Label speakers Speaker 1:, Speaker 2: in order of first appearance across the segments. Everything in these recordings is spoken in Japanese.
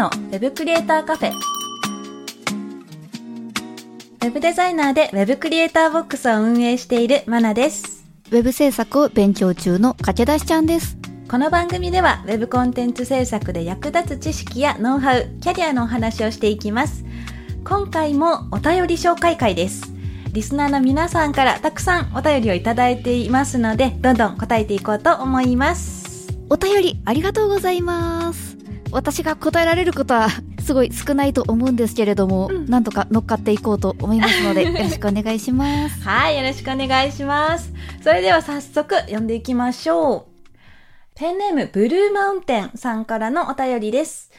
Speaker 1: のウェブクリエイターカフェ。ウェブデザイナーでウェブクリエイターボックスを運営しているマナです。
Speaker 2: ウェブ制作を勉強中の駆け出しちゃんです。
Speaker 1: この番組ではウェブコンテンツ制作で役立つ知識やノウハウ、キャリアのお話をしていきます。今回もお便り紹介会です。リスナーの皆さんからたくさんお便りをいただいていますので、どんどん答えていこうと思います。
Speaker 2: お便りありがとうございます。私が答えられることはすごい少ないと思うんですけれども、
Speaker 1: うん
Speaker 2: なんとか乗っかっていこうと思いますので、よろしくお願いします。
Speaker 1: はい、よろしくお願いします。それでは早速読んでいきましょう。ペンネームブルーマウンテンさんからのお便りです。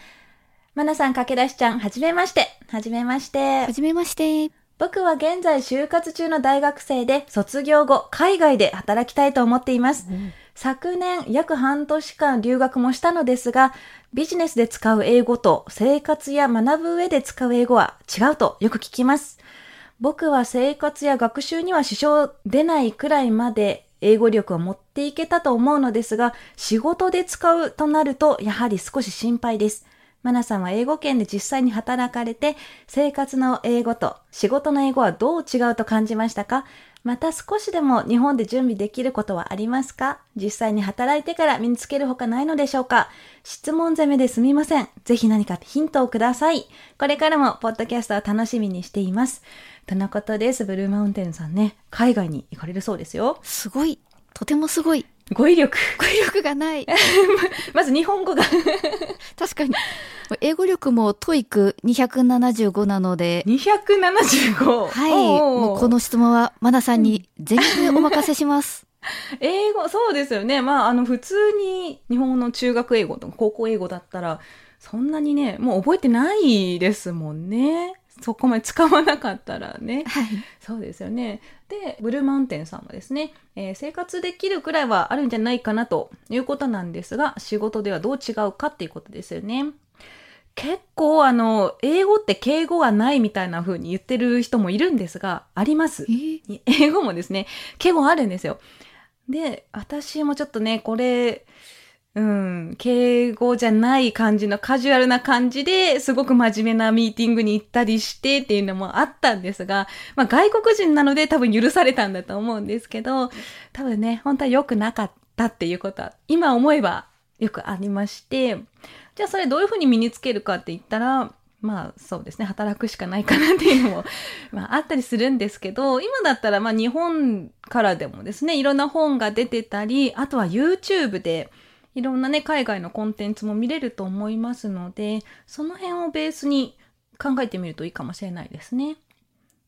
Speaker 1: まなさん、駆け出しちゃん、はじめまして。はじめまして
Speaker 2: は。じめまして。
Speaker 1: 僕は現在就活中の大学生で卒業後海外で働きたいと思っています。昨年約半年間留学もしたのですがビジネスで使う英語と生活や学ぶ上で使う英語は違うとよく聞きます。僕は生活や学習には支障出ないくらいまで英語力を持っていけたと思うのですが仕事で使うとなるとやはり少し心配です。マナさんは英語圏で実際に働かれて、生活の英語と仕事の英語はどう違うと感じましたか？また少しでも日本で準備できることはありますか？実際に働いてから身につけるほかないのでしょうか？質問攻めですみません。ぜひ何かヒントをください。これからもポッドキャストを楽しみにしています。とのことです。ブルーマウンテンさんね、海外に行かれるそうですよ。
Speaker 2: すごい。とてもすごい。
Speaker 1: 語彙力。
Speaker 2: 語彙力がない。
Speaker 1: まず日本語が
Speaker 2: 確かに。英語力も TOEIC 275なので、
Speaker 1: 275。
Speaker 2: はい。もうこの質問はマナさんに全力でお任せします。
Speaker 1: 英語、そうですよね。まあ、あの、普通に日本の中学英語とか高校英語だったら、そんなにね、もう覚えてないですもんね。そこまで使わなかったらね。
Speaker 2: はい。
Speaker 1: そうですよね。で、ブルーマウンテンさんはですね、えー生活できるくらいはあるんじゃないかなということなんですが、仕事ではどう違うかっていうことですよね。結構あの、英語って敬語はないみたいな風に言ってる人もいるんですが、あります
Speaker 2: え。ー
Speaker 1: 英語もですね、敬語あるんですよ。で、私もちょっとね、これ、うん、敬語じゃない感じのカジュアルな感じですごく真面目なミーティングに行ったりしてっていうのもあったんですが、まあ外国人なので多分許されたんだと思うんですけど、多分ね、本当は良くなかったっていうことは、今思えばよくありまして、じゃあそれどういうふうに身につけるかって言ったら、まあそうですね、働くしかないかなっていうのも、まああったりするんですけど、今だったらまあ日本からでもですね、いろんな本が出てたり、あとは YouTube でいろんなね、海外のコンテンツも見れると思いますので、その辺をベースに考えてみるといいかもしれないですね。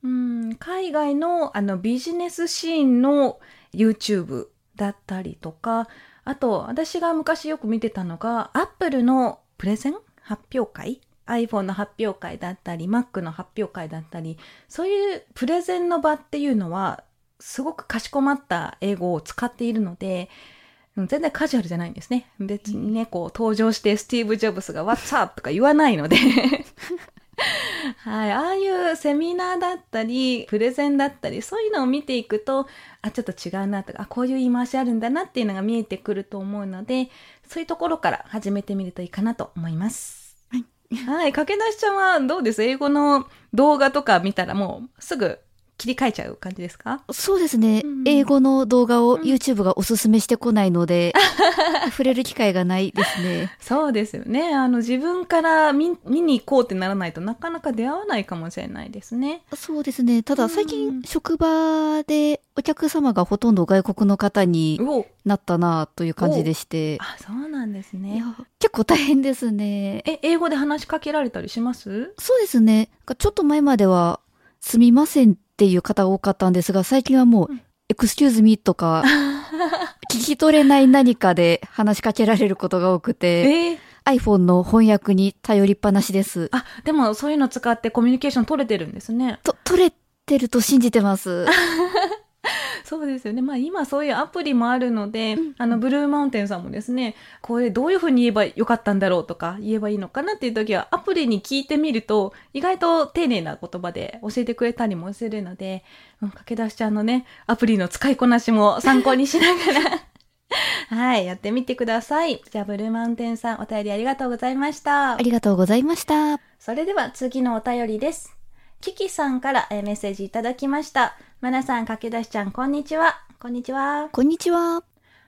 Speaker 1: うん、海外のあのビジネスシーンの YouTube だったりとか、あと私が昔よく見てたのが Apple のプレゼン発表会？iPhone の発表会だったり Mac の発表会だったりそういうプレゼンの場っていうのはすごくかしこまった英語を使っているので全然カジュアルじゃないんですね。別にね、こう登場してスティーブ・ジョブスが What's up? とか言わないので はい、ああいうセミナーだったり、プレゼンだったり、そういうのを見ていくと、あ、ちょっと違うなとか、あ、こういう言い回しあるんだなっていうのが見えてくると思うので、そういうところから始めてみるといいかなと思います。
Speaker 2: はい。
Speaker 1: はい、駆け出しちゃんはどうです？英語の動画とか見たらもうすぐ切り替えちゃう感じですか？
Speaker 2: そうですね、
Speaker 1: うん
Speaker 2: 英語の動画を
Speaker 1: ん
Speaker 2: YouTube がおすすめしてこないので、触れる機会がないですね。
Speaker 1: そうですよね。あの、自分から見見に行こうってならないとなかなか出会わないかもしれないですね。
Speaker 2: そうですね。た
Speaker 1: うん
Speaker 2: だ最近職場でお客様がほとんど外国の方になったなという感じでして、
Speaker 1: あ、そうなんです
Speaker 2: い
Speaker 1: ね
Speaker 2: や。結構大変ですね。
Speaker 1: え、英語で話しかけられたりします？
Speaker 2: そうですね。ちょっと前までは、すみませんっていう方が多かったんですが、最近はもう、
Speaker 1: うん
Speaker 2: エクスキューズミーとか、聞き取れない何かで話しかけられることが多くて、
Speaker 1: えー
Speaker 2: iPhone の翻訳に頼りっぱなしです。
Speaker 1: あ、でもそういうの使ってコミュニケーション取れてるんですね。
Speaker 2: と、取れてると信じてます。
Speaker 1: そうですよね。まあ今そういうアプリもあるので、
Speaker 2: うん
Speaker 1: あの、ブルーマウンテンさんもですね、これどういうふうに言えばよかったんだろうとか、言えばいいのかなっていう時は、アプリに聞いてみると、意外と丁寧な言葉で教えてくれたりもするので、うん、駆け出しちゃんのね、アプリの使いこなしも参考にしながら、はい、やってみてください。じゃあ、ブルーマウンテンさん、お便りありがとうございました
Speaker 2: あ。りがとうございました。
Speaker 1: それでは次のお便りです。キキさんからえーメッセージいただきました。まなさん、駆け出しちゃん、こんにちは。こんにちは。
Speaker 2: こんにちは。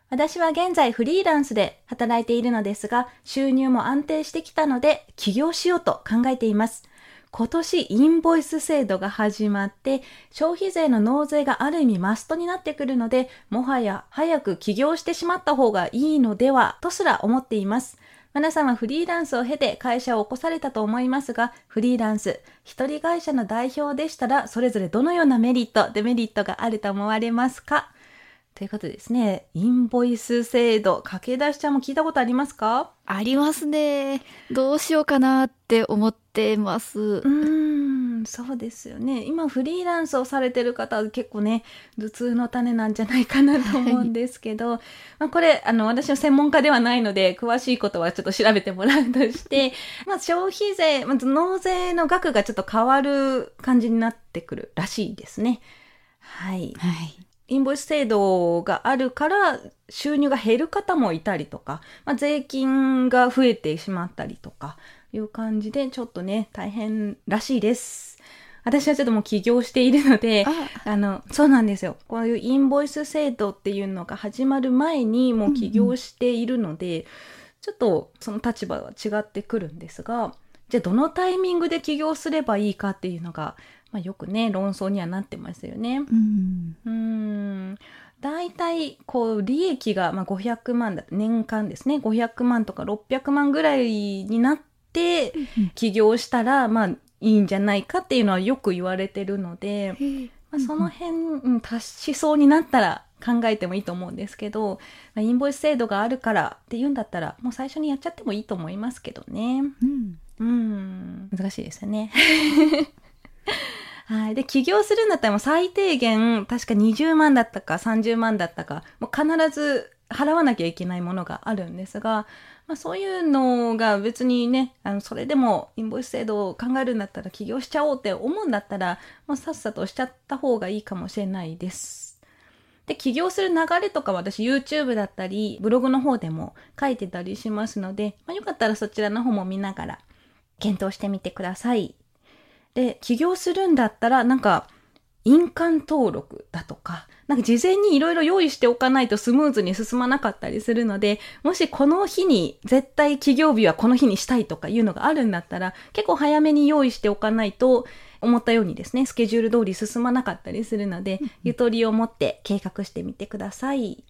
Speaker 1: 私は現在フリーランスで働いているのですが、収入も安定してきたので、起業しようと考えています。今年インボイス制度が始まって、消費税の納税がある意味マストになってくるので、もはや早く起業してしまった方がいいのでは、とすら思っています。皆さんはフリーランスを経て会社を起こされたと思いますが、フリーランス、一人会社の代表でしたら、それぞれどのようなメリット、デメリットがあると思われますか？ということでですね、インボイス制度、駆け出しちゃんも聞いたことありますか？
Speaker 2: ありますね。どうしようかなって思ってます。
Speaker 1: うーん、そうですよね。今フリーランスをされてる方は結構ね、頭痛の種なんじゃないかなと思うんですけど、まあこれ、あの、私の専門家ではないので、詳しいことはちょっと調べてもらうとして、まあ消費税、まず納税の額がちょっと変わる感じになってくるらしいですね。はい。
Speaker 2: はい。
Speaker 1: インボイス制度があるから収入が減る方もいたりとか、まあ、税金が増えてしまったりとかいう感じでちょっとね大変らしいです。私はちょっともう起業しているので、
Speaker 2: あ、
Speaker 1: あの、そうなんですよ。こういうインボイス制度っていうのが始まる前にもう起業しているので、ちょっとその立場は違ってくるんですが、じゃあどのタイミングで起業すればいいかっていうのが、まあ、よくね、論争にはなってますよね。
Speaker 2: うん。
Speaker 1: 大体、こう、利益が、まあ、500万だ、年間ですね。500万とか600万ぐらいになって、起業したら、まあ、いいんじゃないかっていうのはよく言われてるので、まあ、その辺、うん、達しそうになったら考えてもいいと思うんですけど、まあ、インボイス制度があるからって言うんだったら、もう最初にやっちゃってもいいと思いますけどね。
Speaker 2: うん。
Speaker 1: うん、難しいですよね。はい。で、起業するんだったらもう最低限、確か20万だったか30万だったか、もう必ず払わなきゃいけないものがあるんですが、まあそういうのが別にね、あの、それでもインボイス制度を考えるんだったら起業しちゃおうって思うんだったら、もうさっさとしちゃった方がいいかもしれないです。で、起業する流れとか私 YouTube だったり、ブログの方でも書いてたりしますので、まあよかったらそちらの方も見ながら検討してみてください。で、起業するんだったら、なんか、印鑑登録だとか、なんか事前にいろいろ用意しておかないとスムーズに進まなかったりするので、もしこの日に絶対起業日はこの日にしたいとかいうのがあるんだったら、結構早めに用意しておかないと、思ったようにですね、スケジュール通り進まなかったりするので、ゆとりを持って計画してみてください。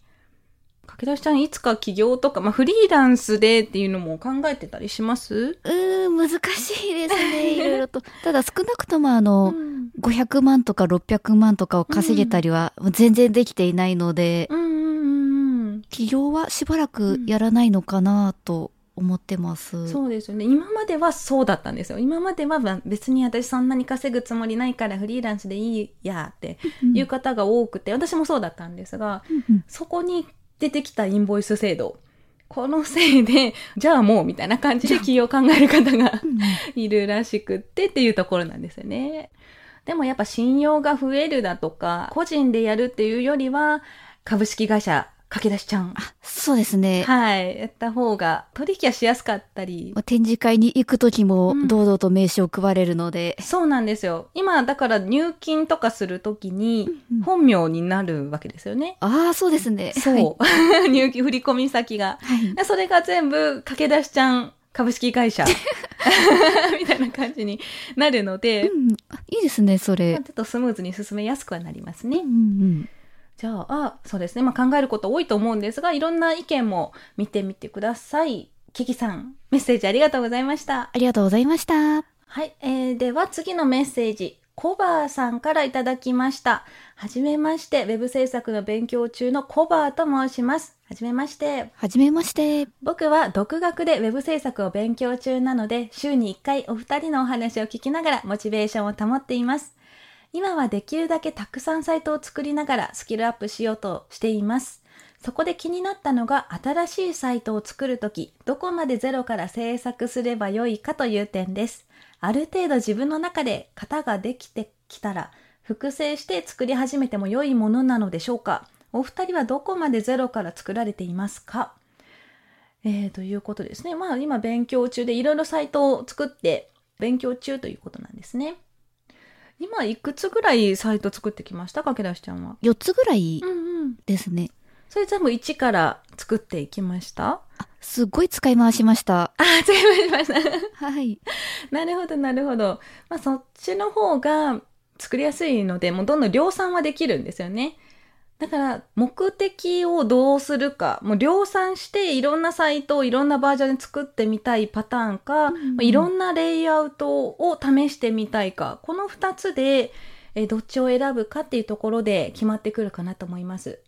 Speaker 1: 駆け出しちゃんいつか起業とか、まあフリーランスでっていうのも考えてたりします？
Speaker 2: うーん、難しいですね。いろいろと。ただ少なくともあの、
Speaker 1: うん
Speaker 2: 500万とか600万とかを稼げたりは全然できていないので、
Speaker 1: うんうんうんうん。
Speaker 2: 起業はしばらくやらないのかなと思ってます。
Speaker 1: そうですよね。今まではそうだったんですよ。今まではまあ別に私そんなに稼ぐつもりないからフリーランスでいいやって
Speaker 2: うん
Speaker 1: いう方が多くて、私もそうだったんですが、
Speaker 2: うん
Speaker 1: そこに出てきたインボイス制度。このせいで、じゃあもうみたいな感じで起業を考える方が
Speaker 2: うん
Speaker 1: いるらしくってっていうところなんですよね。でもやっぱ信用が増えるだとか、個人でやるっていうよりは、株式会社駆け出しちゃん。
Speaker 2: あそうですね。
Speaker 1: はい。やった方が取引はしやすかったり。
Speaker 2: まあ展示会に行く時も
Speaker 1: うん
Speaker 2: 堂々と名刺を配れるので、
Speaker 1: そうなんですよ。今、だから入金とかするときに
Speaker 2: うん
Speaker 1: 本名になるわけですよね。
Speaker 2: ああ、そうですね。
Speaker 1: そう。入金、振り込み先が。
Speaker 2: はい。
Speaker 1: でそれが全部駆け出しちゃん株式会社 みたいな感じになるので、
Speaker 2: うん、あいいですね、そ
Speaker 1: ま
Speaker 2: れ
Speaker 1: あ。ちょっとスムーズに進めやすくはなりますね。
Speaker 2: うんうん
Speaker 1: じゃあ、あそうですね。まあ考えること多いと思うんですが、いろんな意見も見てみてください。キキさん、メッセージありがとうございました。
Speaker 2: ありがとうございました。
Speaker 1: はい、えー、では次のメッセージ。コバーさんからいただきました。はじめまして、ウェブ制作の勉強中のコバーと申します。はじめまして。
Speaker 2: はじめまして。
Speaker 1: 僕は独学でウェブ制作を勉強中なので、週に1回お二人のお話を聞きながらモチベーションを保っています。今はできるだけたくさんサイトを作りながらスキルアップしようとしています。そこで気になったのが新しいサイトを作るとき、どこまでゼロから制作すればよいかという点です。ある程度自分の中で型ができてきたら、複製して作り始めても良いものなのでしょうかお二人はどこまでゼロから作られていますか？えー、ということですね。まあ今勉強中でいろいろサイトを作って勉強中ということなんですね。今いくつぐらいサイト作ってきました？かけだしちゃんは。
Speaker 2: 4つぐらい
Speaker 1: うんうん。
Speaker 2: ですね。
Speaker 1: それ全部1から作っていきました？
Speaker 2: あ、すっごい使い回しました。
Speaker 1: あ、作りました。
Speaker 2: はい。
Speaker 1: なるほど、なるほど。まあ、そっちの方が作りやすいので、もうどんどん量産はできるんですよね。だから、目的をどうするか、もう量産していろんなサイトをいろんなバージョンで作ってみたいパターンか、
Speaker 2: うんうん
Speaker 1: まあいろんなレイアウトを試してみたいか、この二つで、えーどっちを選ぶかっていうところで決まってくるかなと思います。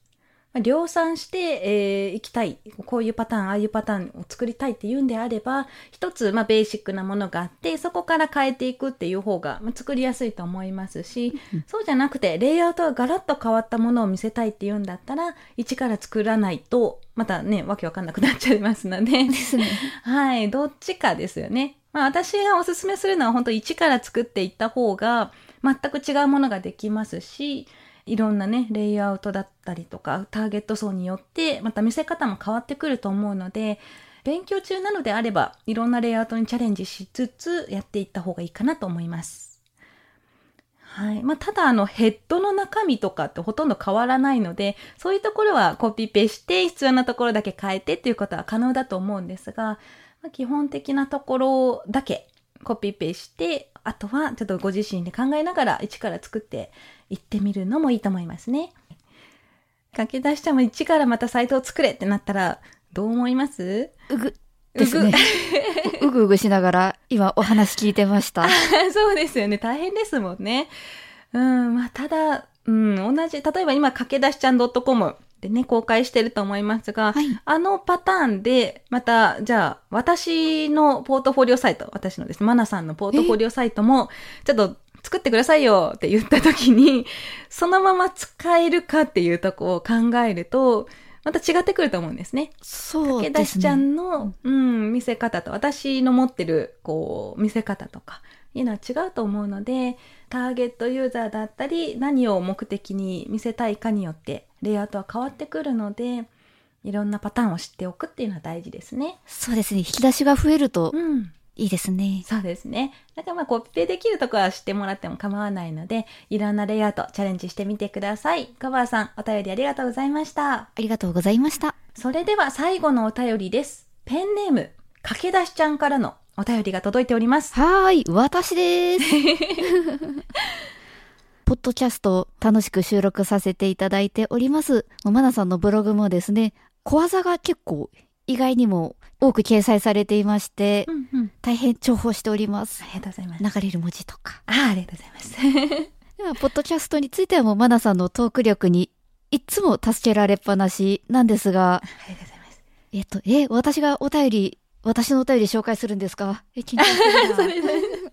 Speaker 1: まあ量産して、えーいきたい。こういうパターン、ああいうパターンを作りたいっていうんであれば、一つ、まあ、ベーシックなものがあって、そこから変えていくっていう方が、まあ、作りやすいと思いますし、そうじゃなくて、レイアウトがガラッと変わったものを見せたいっていうんだったら、一から作らないと、またね、わけわかんなくなっちゃいますので、
Speaker 2: ですね。
Speaker 1: はい、どっちかですよね。まあ私がおすすめするのは本当一から作っていった方が全く違うものができますし、いろんなね、レイアウトだったりとか、ターゲット層によってまた見せ方も変わってくると思うので、勉強中なのであれば、いろんなレイアウトにチャレンジしつつやっていった方がいいかなと思います。はい。まあ、ただ、あの、ヘッドの中身とかってほとんど変わらないので、そういうところはコピペして、必要なところだけ変えてっていうことは可能だと思うんですが、まあ、基本的なところだけコピペして、あとはちょっとご自身で考えながら一から作っていってみるのもいいと思いますね。駆け出しちゃんも一からまたサイトを作れってなったら、どう思います？
Speaker 2: うぐ、ですね。うぐうぐしながら、今お話聞いてました。
Speaker 1: そうですよね。大変ですもんね。うん、まあ、ただ、うん、同じ、例えば今、駆け出しちゃん .com でね、公開してると思いますが、
Speaker 2: はい。
Speaker 1: あのパターンで、また、じゃあ、私のポートフォリオサイト、私のですね、マナさんのポートフォリオサイトも、ちょっと作ってくださいよって言った時に、そのまま使えるかっていうとこを考えると、また違ってくると思うんですね。
Speaker 2: そう
Speaker 1: 駆け
Speaker 2: ですね。
Speaker 1: 出しちゃんの、うん、見せ方と、私の持ってる、こう、見せ方とか、いうのは違うと思うので、ターゲットユーザーだったり、何を目的に見せたいかによって、レイアウトは変わってくるので、いろんなパターンを知っておくっていうのは大事ですね。
Speaker 2: そうですね。引き出しが増えると
Speaker 1: うん。
Speaker 2: いいですね。
Speaker 1: そうですね。だからまあコピペできるところは知ってもらっても構わないので、いろんなレイアウトチャレンジしてみてください。カバーさん、お便りありがとうございました。
Speaker 2: ありがとうございました。
Speaker 1: それでは最後のお便りです。ペンネーム、駆け出しちゃんからのお便りが届いております。
Speaker 2: はーい、私です。ポッドキャスト楽しく収録させていただいております。マナさんのブログもですね、小技が結構意外にも多く掲載されていまして、
Speaker 1: うんうん。
Speaker 2: 大変重宝しております
Speaker 1: あ。りがとうございます。
Speaker 2: 流れる文字とか。
Speaker 1: ああ、ありがとうございます。
Speaker 2: では、ポッドキャストについてはもうマナさんのトーク力にいつも助けられっぱなしなんですが、
Speaker 1: ありがとうございます。
Speaker 2: えっと、え、私がお便り、私のお便り紹介するんですか？え、緊張 する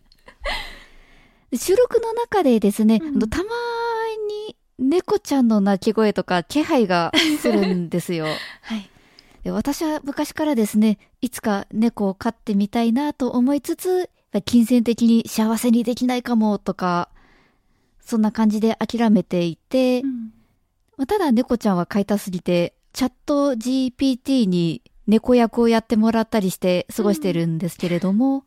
Speaker 2: 収録の中でですね、
Speaker 1: うん
Speaker 2: あのたまに猫ちゃんの鳴き声とか気配がするんですよ。
Speaker 1: はい。
Speaker 2: で私は昔からですね、いつか猫を飼ってみたいなと思いつつ、金銭的に幸せにできないかもとか、そんな感じで諦めていて、
Speaker 1: うん
Speaker 2: まあただ猫ちゃんは飼いたすぎて、チャット GPT に猫役をやってもらったりして過ごしてるんですけれども、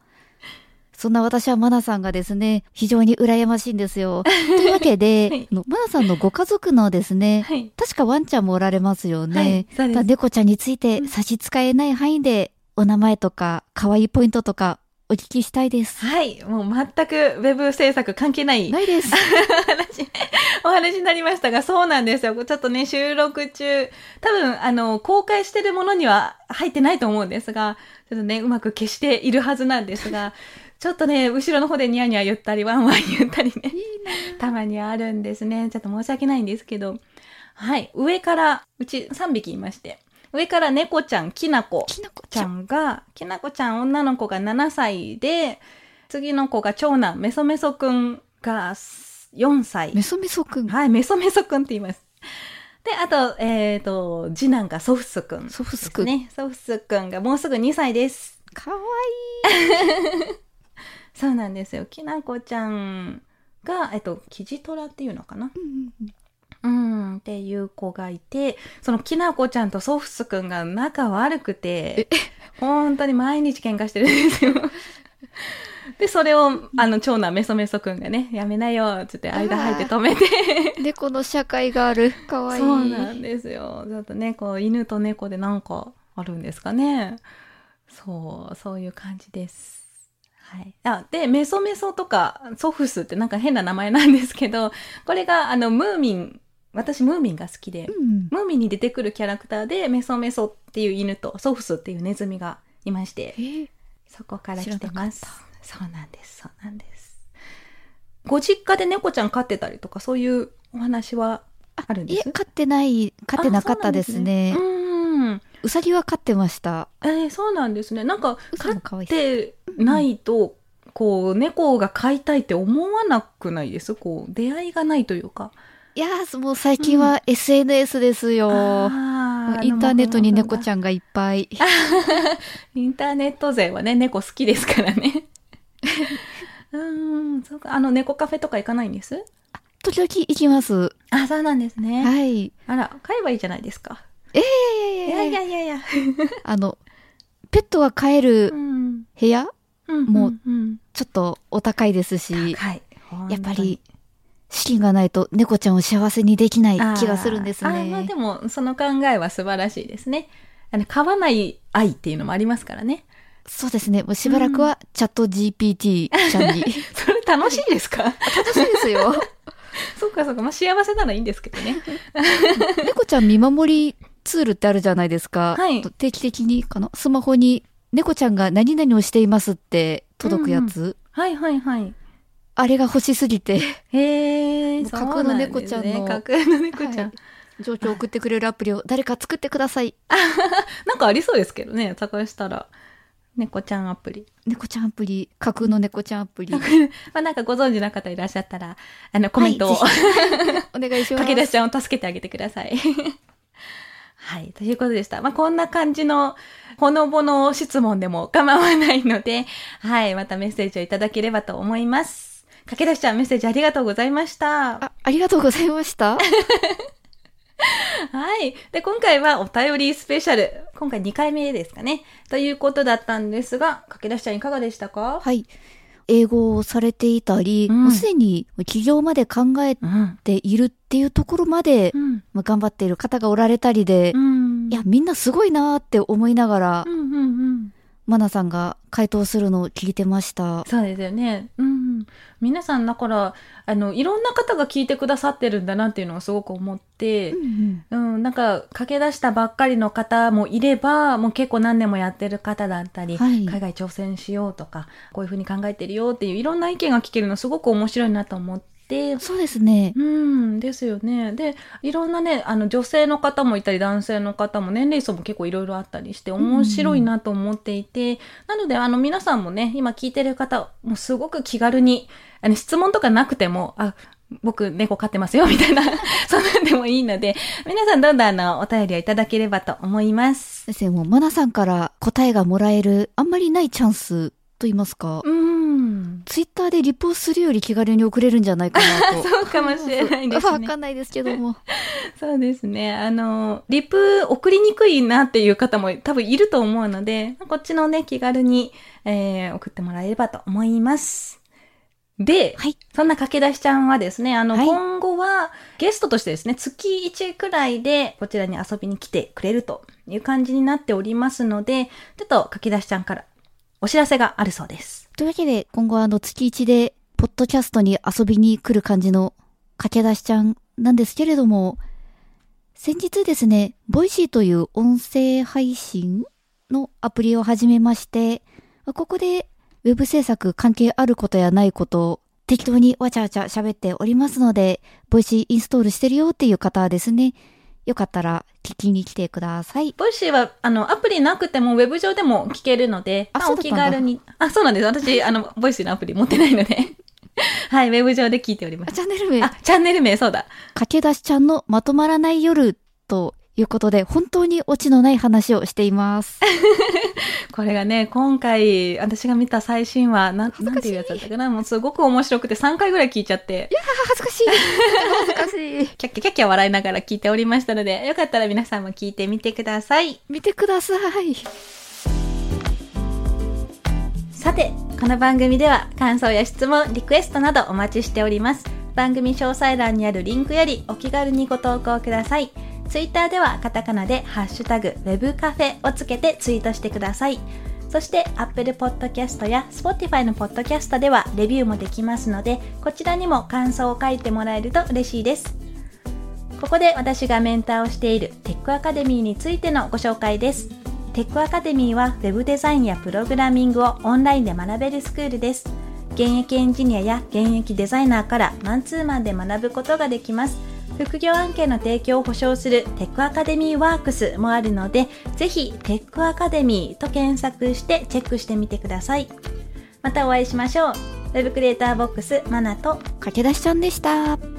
Speaker 2: そんな私はマナさんがですね、非常に羨ましいんですよ。というわけで、
Speaker 1: はい
Speaker 2: マナさんのご家族のですね、
Speaker 1: はい。
Speaker 2: 確かワンちゃんもおられますよね。
Speaker 1: はい
Speaker 2: 猫ちゃんについて差し支えない範囲で、お名前とか、可愛いポイントとか、お聞きしたいです。
Speaker 1: はい。もう全くウェブ制作関係ない
Speaker 2: ないです。
Speaker 1: 話、お話になりましたが、そうなんですよ。ちょっとね、収録中、多分、あの、公開してるものには入ってないと思うんですが、ちょっとね、うまく消しているはずなんですが、ちょっとね、後ろの方でニヤニヤ言ったり、ワンワン言ったりね、たまにあるんですね。ちょっと申し訳ないんですけど、はい。上から、うち3匹いまして、上から猫ちゃん、きなこちゃんが、きなこちゃん女の子が7歳で、次の子が長男、メソメソくんが4歳。
Speaker 2: メソメソくん。
Speaker 1: はい、メソメソくんって言います。で、あと、えっ、と、次男がソフスくん、
Speaker 2: ソフスくん
Speaker 1: ね。ソフスくんがもうすぐ2歳です。
Speaker 2: かわ
Speaker 1: そうなんですよ。きなこちゃんが、えっと、キジトラっていうのかない
Speaker 2: い。
Speaker 1: うん、っていう子がいて、そのきなこちゃんとソフスくんが仲悪くて、本当に毎日喧嘩してるんですよ。で、それを、あの、長男メソメソくんがね、やめなよ、つって間入って止めて。
Speaker 2: 猫の社会がある。かわいい。
Speaker 1: そうなんですよ。ちょっとね、こう、犬と猫でなんかあるんですかね。そう、そういう感じです。はい。あ、で、メソメソとか、ソフスってなんか変な名前なんですけど、これが、あの、ムーミン、私ムーミンが好きで、
Speaker 2: うん。
Speaker 1: ムーミンに出てくるキャラクターで、メソメソっていう犬と、ソフスっていうネズミがいまして、
Speaker 2: えー
Speaker 1: そこから来てます。そうなんです、そうなんです。ご実家で猫ちゃん飼ってたりとか、そういうお話はあるんです？
Speaker 2: 飼ってない、飼ってなかったですね。
Speaker 1: うなん
Speaker 2: うさぎは飼ってました。
Speaker 1: うん。えーそうなんですね。なんか、飼ってないと、こう、猫が飼いたいって思わなくないです？こう、出会いがないというか。
Speaker 2: いやー、もう最近は SNS ですよ。
Speaker 1: あ
Speaker 2: インターネットに猫。ちゃんがいっぱい。
Speaker 1: インターネット勢はね、猫好きですからね。うーん、そうか。あの、猫カフェとか行かないんです？
Speaker 2: 時々行きます。
Speaker 1: あ、そうなんですね。
Speaker 2: はい。
Speaker 1: あら、飼えばいいじゃないですか。
Speaker 2: え
Speaker 1: い
Speaker 2: え
Speaker 1: やいやいやいや。
Speaker 2: あの、ペットが飼える
Speaker 1: うん。
Speaker 2: 部屋、
Speaker 1: うん
Speaker 2: もう
Speaker 1: うん、
Speaker 2: ちょっとお高いですし、
Speaker 1: はい。
Speaker 2: やっぱり、資金がないと猫ちゃんを幸せにできない気がするんです
Speaker 1: あーあーまあ
Speaker 2: ね
Speaker 1: で。も、その考えは素晴らしいですね。あの、飼わない愛っていうのもありますからね。
Speaker 2: そうですね。もうしばらくはチャット GPT ちゃんに。
Speaker 1: それ楽しいですか？
Speaker 2: 楽しいですよ。
Speaker 1: そうかそうか。まあ、幸せならいいんですけどね。
Speaker 2: 猫ちゃん見守りツールってあるじゃないですか。
Speaker 1: はい
Speaker 2: 定期的にかなスマホに猫ちゃんが何々をしていますって届くやつ。
Speaker 1: はいはいはい。
Speaker 2: あれが欲しすぎて、
Speaker 1: へえ、
Speaker 2: 架空の猫ちゃんの
Speaker 1: 架空の猫ちゃん。
Speaker 2: はい情緒を送ってくれるアプリを誰か作ってください。
Speaker 1: なんかありそうですけどね、探したら。猫ちゃんアプリ。
Speaker 2: 猫ちゃんアプリ、架空の猫ちゃんアプリ。
Speaker 1: まあなんかご存知の方いらっしゃったら、あの、コメントを、
Speaker 2: はい お願いします。
Speaker 1: 駆け出しちゃんを助けてあげてください。はい。ということでした。まあ、こんな感じの、ほのぼの質問でも構わないので、はい。またメッセージをいただければと思います。駆け出しちゃんメッセージありがとうございました。
Speaker 2: あ、ありがとうございました？
Speaker 1: はい。で、今回はお便りスペシャル。今回2回目ですかね。ということだったんですが、駆け出しちゃんいかがでしたか？
Speaker 2: はい。英語をされていたり、
Speaker 1: うん
Speaker 2: もうすでに起業まで考え
Speaker 1: うん。
Speaker 2: ているっていうところまで、
Speaker 1: うん。
Speaker 2: まあ頑張っている方がおられたりで、
Speaker 1: うん。
Speaker 2: いや、みんなすごいなーって思いながら
Speaker 1: う、んうんうん。
Speaker 2: マナさんが回答するのを聞いてました。
Speaker 1: そうですよね。うん。皆さん、だから、あの、いろんな方が聞いてくださってるんだなっていうのをすごく思って、
Speaker 2: うんうん。
Speaker 1: うん、なんか、駆け出したばっかりの方もいれば、もう結構何年もやってる方だったり、
Speaker 2: はい。
Speaker 1: 海外挑戦しようとか、こういうふうに考えてるよっていういろんな意見が聞けるのすごく面白いなと思って、
Speaker 2: そうですね。
Speaker 1: うん、ですよね。で、いろんなね、あの、女性の方もいたり、男性の方も、年齢層も結構いろいろあったりして、面白いなと思っていて、なので、あの、皆さんもね、今聞いてる方、もうすごく気軽に、あの、質問とかなくても、あ、僕、猫飼ってますよ、みたいな、そんなんでもいいので、皆さんどんどんあの、お便りをいただければと思います。
Speaker 2: 先生もマナさんから答えがもらえる、あんまりないチャンスと言いますか、
Speaker 1: うん。
Speaker 2: ツイッターでリポするより気軽に送れるんじゃないかなと。
Speaker 1: そうかもしれないですね
Speaker 2: わか。んないですけども。
Speaker 1: そうですね。あの、リプ送りにくいなっていう方も多分いると思うので、こっちのね、気軽に、えー送ってもらえればと思います。で、
Speaker 2: はい。
Speaker 1: そんな駆け出しちゃんはですね、あの、
Speaker 2: はい
Speaker 1: 今後はゲストとしてですね、月1くらいでこちらに遊びに来てくれるという感じになっておりますので、ちょっと駆け出しちゃんからお知らせがあるそうです。
Speaker 2: というわけで、今後はあの月1で、ポッドキャストに遊びに来る感じの駆け出しちゃんなんですけれども、先日ですね、 Voicy という音声配信のアプリを始めまして、ここでウェブ制作関係あることやないことを適当にわちゃわちゃ喋っておりますので、 Voicy インストールしてるよっていう方はですね、よかったら聞きに来てください。
Speaker 1: ボイシーは、あの、アプリなくてもウェブ上でも聞けるので、まあお気軽に。あ、そうなんです。私、あの、 Voicy のアプリ持ってないので。はい、ウェブ上で聞いております。
Speaker 2: チャンネル名、
Speaker 1: あ、チャンネル名、そうだ。
Speaker 2: 駆け出しちゃんのまとまらない夜ということで、本当にオチのない話をしています。
Speaker 1: これがね、今回、私が見た最新話、なん、なんていうやつだったかな？もうすごく面白くて3回ぐらい聞いちゃって、
Speaker 2: 恥ずかしい。恥ずかしい。
Speaker 1: キャッキャキャッキャ笑いながら聞いておりましたので、よかったら皆さんも聞いてみてください。
Speaker 2: 見てください。
Speaker 1: さて、この番組では感想や質問、リクエストなどお待ちしております。番組詳細欄にあるリンクよりお気軽にご投稿ください。ツイッターではカタカナでハッシュタグ web カフェをつけてツイートしてください。そして Apple Podcast や Spotify の Podcast ではレビューもできますので、こちらにも感想を書いてもらえると嬉しいです。ここで私がメンターをしているテックアカデミーについてのご紹介です。テックアカデミーは Web デザインやプログラミングをオンラインで学べるスクールです。現役エンジニアや現役デザイナーからマンツーマンで学ぶことができます。副業案件の提供を保証するテックアカデミーワークスもあるので、ぜひテックアカデミーと検索してチェックしてみてください。またお会いしましょう。ウェブクリエイターボックスマナと
Speaker 2: かけ出しちゃんでした。